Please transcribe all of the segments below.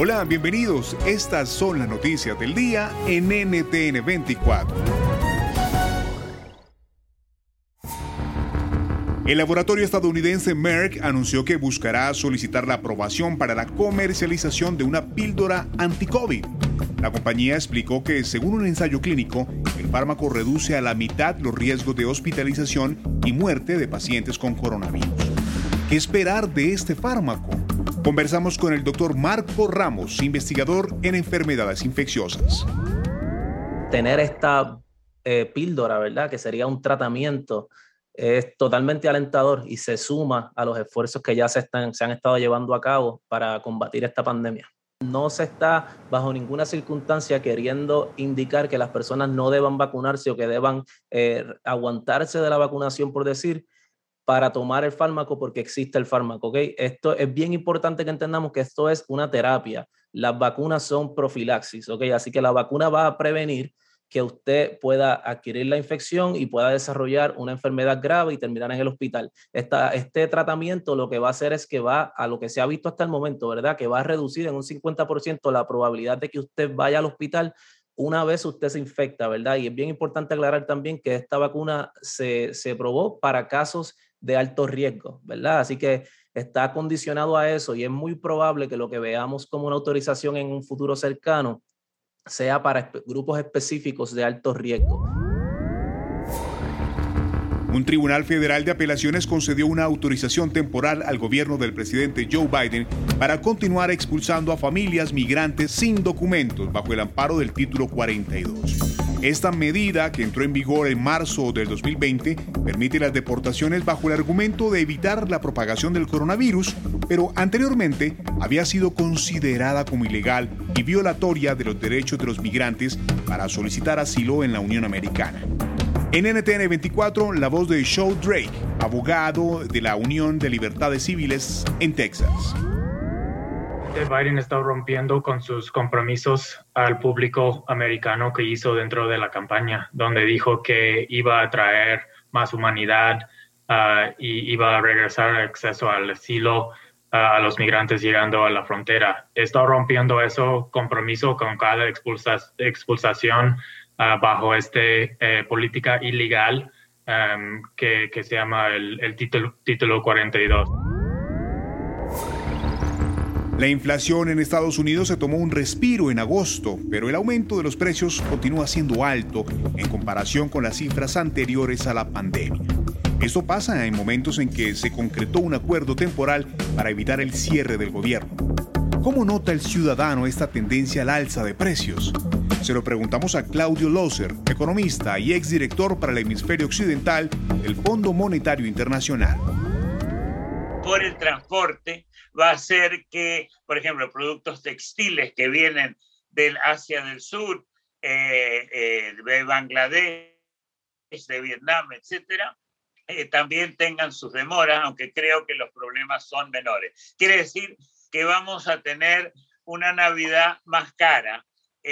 Hola, bienvenidos. Estas son las noticias del día en NTN 24. El laboratorio estadounidense Merck anunció que buscará solicitar la aprobación para la comercialización de una píldora anti-COVID. La compañía explicó que, según un ensayo clínico, el fármaco reduce a la mitad los riesgos de hospitalización y muerte de pacientes con coronavirus. ¿Qué esperar de este fármaco? Conversamos con el doctor Marco Ramos, investigador en enfermedades infecciosas. Tener esta eh, píldora, ¿verdad? Que sería un tratamiento, es totalmente alentador y se suma a los esfuerzos que ya se, están, se han estado llevando a cabo para combatir esta pandemia. No se está bajo ninguna circunstancia queriendo indicar que las personas no deban vacunarse o que deban eh, aguantarse de la vacunación, por decir, para tomar el fármaco porque existe el fármaco, ¿ok? Esto es bien importante que entendamos que esto es una terapia. Las vacunas son profilaxis, ¿ok? Así que la vacuna va a prevenir que usted pueda adquirir la infección y pueda desarrollar una enfermedad grave y terminar en el hospital. Este tratamiento lo que va a hacer es que va a lo que se ha visto hasta el momento, ¿verdad? Que va a reducir en un 50% la probabilidad de que usted vaya al hospital una vez usted se infecta, ¿verdad? Y es bien importante aclarar también que esta vacuna se, se probó para casos de alto riesgo, ¿verdad? Así que está condicionado a eso y es muy probable que lo que veamos como una autorización en un futuro cercano sea para grupos específicos de alto riesgo. Un tribunal federal de apelaciones concedió una autorización temporal al gobierno del presidente Joe Biden para continuar expulsando a familias migrantes sin documentos bajo el amparo del título 42. Esta medida, que entró en vigor en marzo del 2020, permite las deportaciones bajo el argumento de evitar la propagación del coronavirus, pero anteriormente había sido considerada como ilegal y violatoria de los derechos de los migrantes para solicitar asilo en la Unión Americana. En NTN 24, la voz de Joe Drake, abogado de la Unión de Libertades Civiles en Texas. Biden está rompiendo con sus compromisos al público americano que hizo dentro de la campaña, donde dijo que iba a traer más humanidad uh, y iba a regresar acceso al asilo uh, a los migrantes llegando a la frontera. Está rompiendo ese compromiso con cada expulsación uh, bajo esta eh, política ilegal um, que, se llama el, el título, título 42. La inflación en Estados Unidos se tomó un respiro en agosto, pero el aumento de los precios continúa siendo alto en comparación con las cifras anteriores a la pandemia. Esto pasa en momentos en que se concretó un acuerdo temporal para evitar el cierre del gobierno. ¿Cómo nota el ciudadano esta tendencia al alza de precios? Se lo preguntamos a Claudio Loser, economista y exdirector para el hemisferio occidental del Fondo Monetario Internacional. Por el transporte, va a ser que, por ejemplo, productos textiles que vienen del Asia del Sur, eh, eh, de Bangladesh, de Vietnam, etcétera, eh, también tengan sus demoras, aunque creo que los problemas son menores. Quiere decir que vamos a tener una Navidad más cara,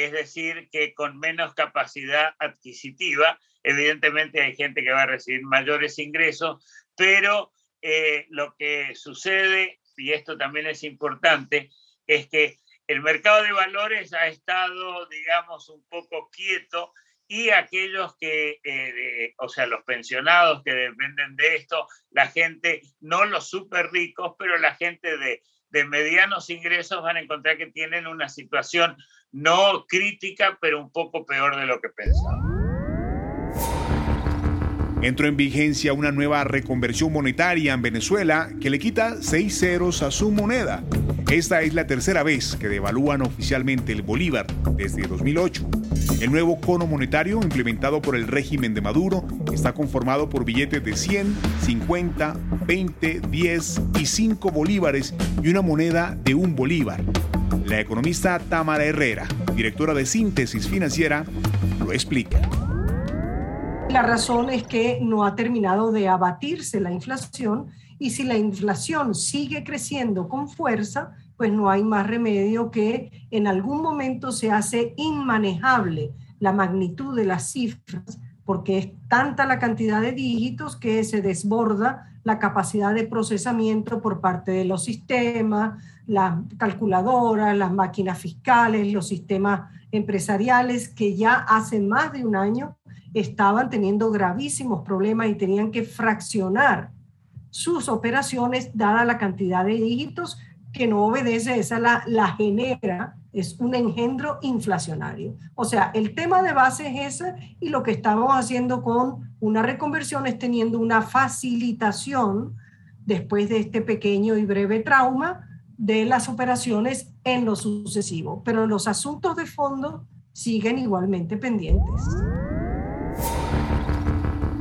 es decir, que con menos capacidad adquisitiva. Evidentemente hay gente que va a recibir mayores ingresos, pero lo que sucede y esto también es importante, es que el mercado de valores ha estado, digamos, un poco quieto y aquellos que, eh, o sea, los pensionados que dependen de esto, la gente, no los súper ricos, pero la gente de, de medianos ingresos van a encontrar que tienen una situación no crítica, pero un poco peor de lo que pensaban. Entró en vigencia una nueva reconversión monetaria en Venezuela que le quita seis ceros a su moneda. Esta es la tercera vez que devalúan oficialmente el bolívar desde 2008. El nuevo cono monetario implementado por el régimen de Maduro está conformado por billetes de 100, 50, 20, 10 y 5 bolívares y una moneda de un bolívar. La economista Tamara Herrera, directora de Síntesis Financiera, lo explica. La razón es que no ha terminado de abatirse la inflación y si la inflación sigue creciendo con fuerza, pues no hay más remedio que en algún momento se hace inmanejable la magnitud de las cifras porque es tanta la cantidad de dígitos que se desborda la capacidad de procesamiento por parte de los sistemas, las calculadoras, las máquinas fiscales, los sistemas empresariales que ya hace más de un año estaban teniendo gravísimos problemas y tenían que fraccionar sus operaciones dada la cantidad de dígitos que no obedece, esa la, genera, es un engendro inflacionario. O sea, el tema de base es ese y lo que estamos haciendo con una reconversión es teniendo una facilitación después de este pequeño y breve trauma de las operaciones en lo sucesivo. Pero los asuntos de fondo siguen igualmente pendientes.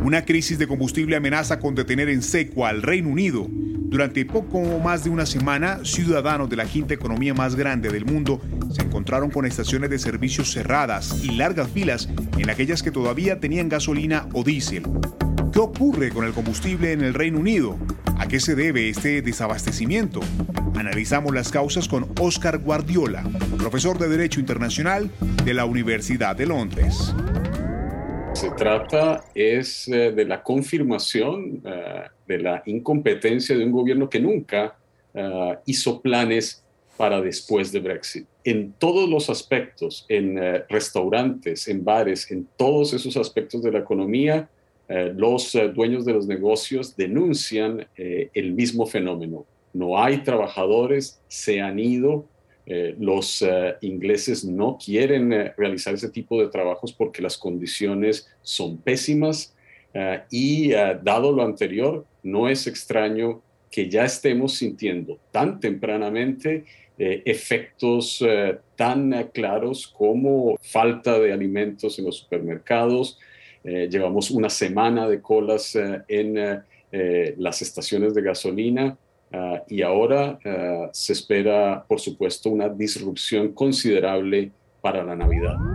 Una crisis de combustible amenaza con detener en seco al Reino Unido. Durante poco más de una semana, ciudadanos de la quinta economía más grande del mundo se encontraron con estaciones de servicios cerradas y largas filas en aquellas que todavía tenían gasolina o diésel. ¿Qué ocurre con el combustible en el Reino Unido? ¿A qué se debe este desabastecimiento? Analizamos las causas con Oscar Guardiola, profesor de Derecho Internacional de la Universidad de Londres. Se trata es eh, de la confirmación eh, de la incompetencia de un gobierno que nunca eh, hizo planes para después de Brexit. En todos los aspectos, en restaurantes, en bares, en todos esos aspectos de la economía, los dueños de los negocios denuncian el mismo fenómeno. No hay trabajadores, se han ido, eh, los eh, ingleses no quieren eh, realizar ese tipo de trabajos porque las condiciones son pésimas y dado lo anterior, no es extraño que ya estemos sintiendo tan tempranamente efectos tan claros como falta de alimentos en los supermercados. llevamos una semana de colas en las estaciones de gasolina Ah, y ahora ah, se espera, por supuesto, una disrupción considerable para la Navidad.